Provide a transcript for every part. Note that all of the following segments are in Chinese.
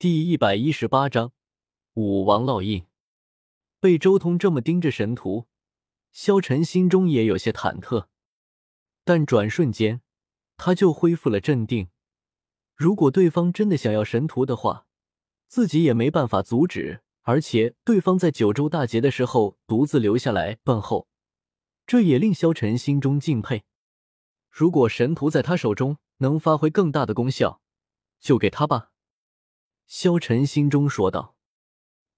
第一百一十八章武王烙印。被周通这么盯着神图，萧晨心中也有些忐忑，但转瞬间他就恢复了镇定。如果对方真的想要神图的话，自己也没办法阻止。而且对方在九州大捷的时候独自留下来断后，这也令萧晨心中敬佩。如果神图在他手中能发挥更大的功效，就给他吧。萧晨心中说道。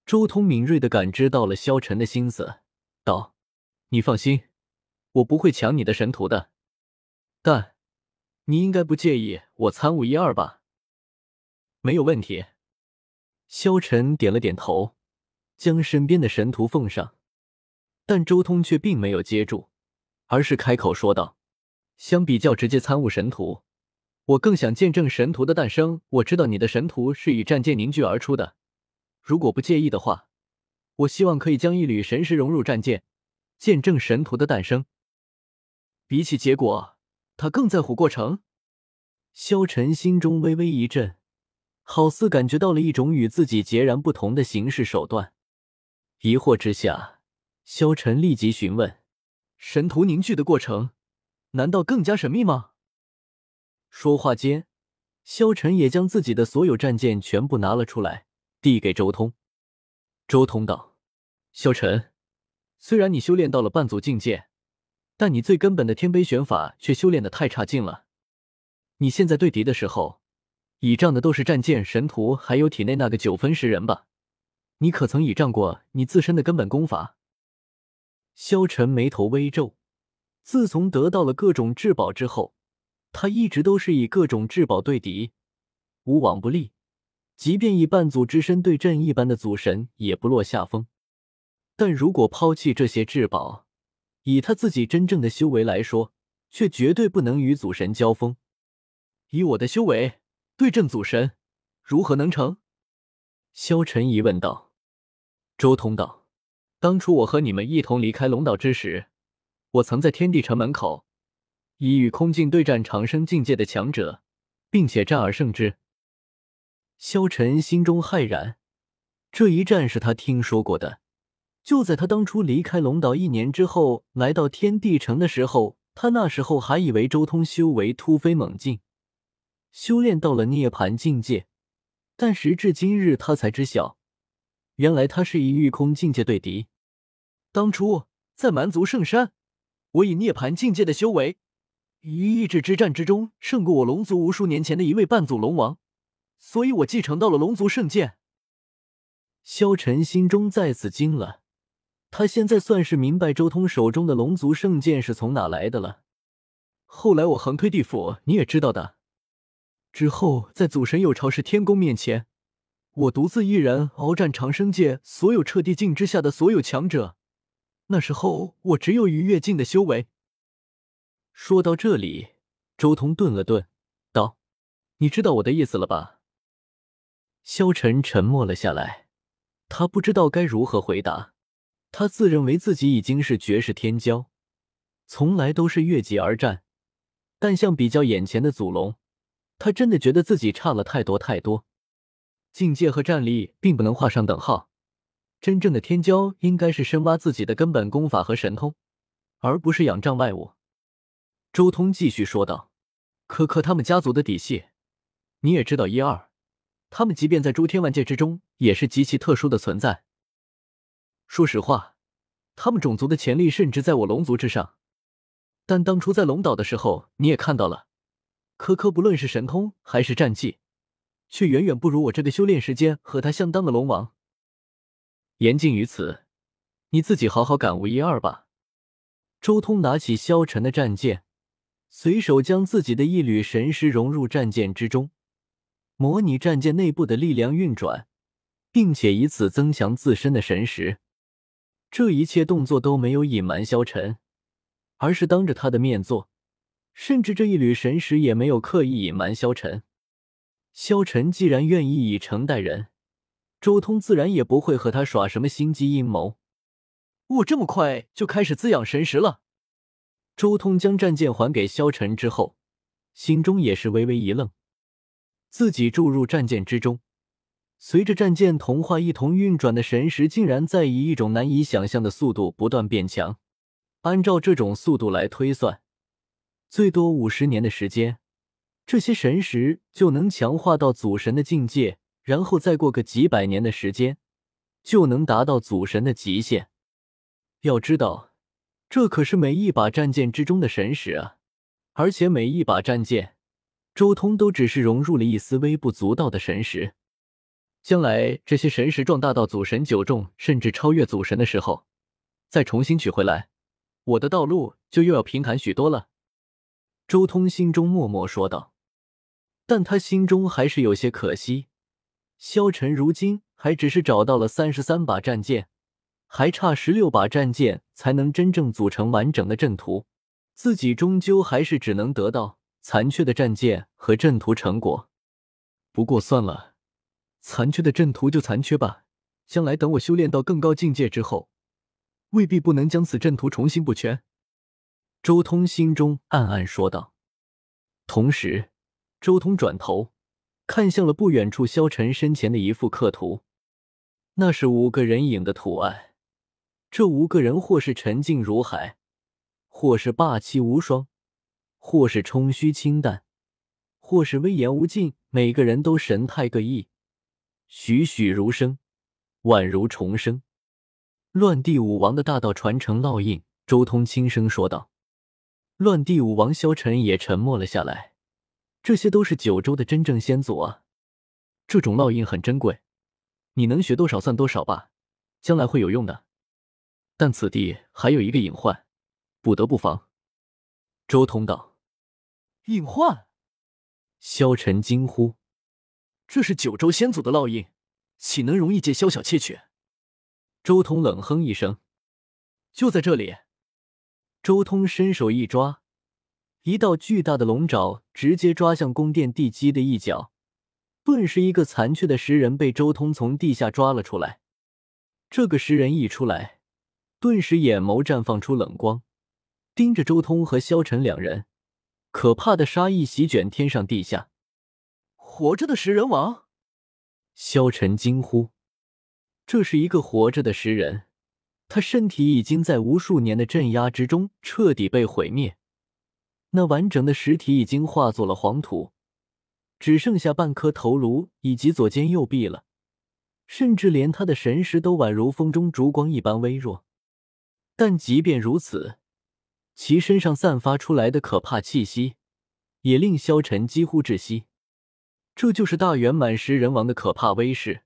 周通敏锐的感知到了萧晨的心思，道：“你放心，我不会抢你的神图的。但你应该不介意我参悟一二吧？”“没有问题。”萧晨点了点头，将身边的神图奉上，但周通却并没有接住，而是开口说道：“相比较直接参悟神图。”我更想见证神图的诞生。我知道你的神图是以战舰凝聚而出的，如果不介意的话，我希望可以将一缕神识融入战舰，见证神图的诞生。比起结果，他更在乎过程。萧晨心中微微一震，好似感觉到了一种与自己截然不同的行事手段。疑惑之下，萧晨立即询问：“神图凝聚的过程，难道更加神秘吗？”说话间，萧晨也将自己的所有战舰全部拿了出来，递给周通。周通道：“萧晨，虽然你修炼到了半祖境界，但你最根本的天碑玄法却修炼的太差劲了。你现在对敌的时候，倚仗的都是战舰、神图，还有体内那个九分十人吧？你可曾倚仗过你自身的根本功法？”萧晨眉头微皱，自从得到了各种至宝之后。他一直都是以各种至宝对敌，无往不利。即便以半祖之身对阵一般的祖神，也不落下风。但如果抛弃这些至宝，以他自己真正的修为来说，却绝对不能与祖神交锋。以我的修为对阵祖神，如何能成？萧晨疑问道。周通道：当初我和你们一同离开龙岛之时，我曾在天地城门口。以与空境对战长生境界的强者，并且战而胜之。萧晨心中骇然，这一战是他听说过的。就在他当初离开龙岛一年之后，来到天地城的时候，他那时候还以为周通修为突飞猛进，修炼到了涅槃境界。但时至今日，他才知晓，原来他是以御空境界对敌。当初在蛮族圣山，我以涅槃境界的修为。于意志之战之中，胜过我龙族无数年前的一位半祖龙王，所以我继承到了龙族圣剑。萧晨心中再次惊了，他现在算是明白周通手中的龙族圣剑是从哪来的了。后来我横推地府，你也知道的。之后在祖神有朝氏天宫面前，我独自一人鏖战长生界所有彻地境之下的所有强者。那时候我只有逾越境的修为。说到这里，周通顿了顿，道：“你知道我的意思了吧？”萧晨沉默了下来，他不知道该如何回答。他自认为自己已经是绝世天骄，从来都是越级而战，但相比较眼前的祖龙，他真的觉得自己差了太多太多。境界和战力并不能画上等号，真正的天骄应该是深挖自己的根本功法和神通，而不是仰仗外物。周通继续说道：“可可他们家族的底细，你也知道一二。他们即便在诸天万界之中，也是极其特殊的存在。说实话，他们种族的潜力甚至在我龙族之上。但当初在龙岛的时候，你也看到了，可可不论是神通还是战绩，却远远不如我这个修炼时间和他相当的龙王。言尽于此，你自己好好感悟一二吧。”周通拿起萧晨的战剑。随手将自己的一缕神识融入战舰之中，模拟战舰内部的力量运转，并且以此增强自身的神识。这一切动作都没有隐瞒萧晨，而是当着他的面做，甚至这一缕神识也没有刻意隐瞒萧晨。萧晨既然愿意以诚待人，周通自然也不会和他耍什么心机阴谋。我这么快就开始滋养神识了。周通将战舰还给萧晨之后，心中也是微微一愣。自己注入战舰之中，随着战舰同化一同运转的神识，竟然在以一种难以想象的速度不断变强。按照这种速度来推算，最多五十年的时间，这些神识就能强化到祖神的境界，然后再过个几百年的时间，就能达到祖神的极限。要知道，这可是每一把战舰之中的神石啊！而且每一把战舰，周通都只是融入了一丝微不足道的神石。将来这些神石壮大到祖神九重，甚至超越祖神的时候，再重新取回来。我的道路就又要平坦许多了。”周通心中默默说道。但他心中还是有些可惜，萧晨如今还只是找到了三十三把战舰，还差十六把战舰才能真正组成完整的阵图，自己终究还是只能得到残缺的战舰和阵图成果。不过算了，残缺的阵图就残缺吧，将来等我修炼到更高境界之后。未必不能将此阵图重新补全，周通心中暗暗说道。同时，周通转头看向了不远处萧晨身前的一幅刻图，那是五个人影的图案。这五个人或是沉静如海，或是霸气无双，或是冲虚清淡，或是威严无尽。每个人都神态各异，栩栩如生，宛如重生。乱地武王的大道传承烙印，周通轻声说道。乱地武王萧晨也沉默了下来。这些都是九州的真正先祖啊，这种烙印很珍贵，你能学多少算多少吧，将来会有用的。但此地还有一个隐患，不得不防。周通道。隐患？萧晨惊呼：“这是九州先祖的烙印，岂能容易借宵小窃取？”周通冷哼一声：“就在这里。”周通伸手一抓，一道巨大的龙爪直接抓向宫殿地基的一角，顿时一个残缺的石人被周通从地下抓了出来。这个石人一出来，顿时眼眸绽放出冷光，盯着周通和萧晨两人，可怕的杀意席卷天上地下。活着的食人王！萧晨惊呼。这是一个活着的食人，他身体已经在无数年的镇压之中彻底被毁灭，那完整的实体已经化作了黄土，只剩下半颗头颅以及左肩右臂了，甚至连他的神识都宛如风中烛光一般微弱。但即便如此，其身上散发出来的可怕气息，也令萧晨几乎窒息。这就是大圆满食人王的可怕威势。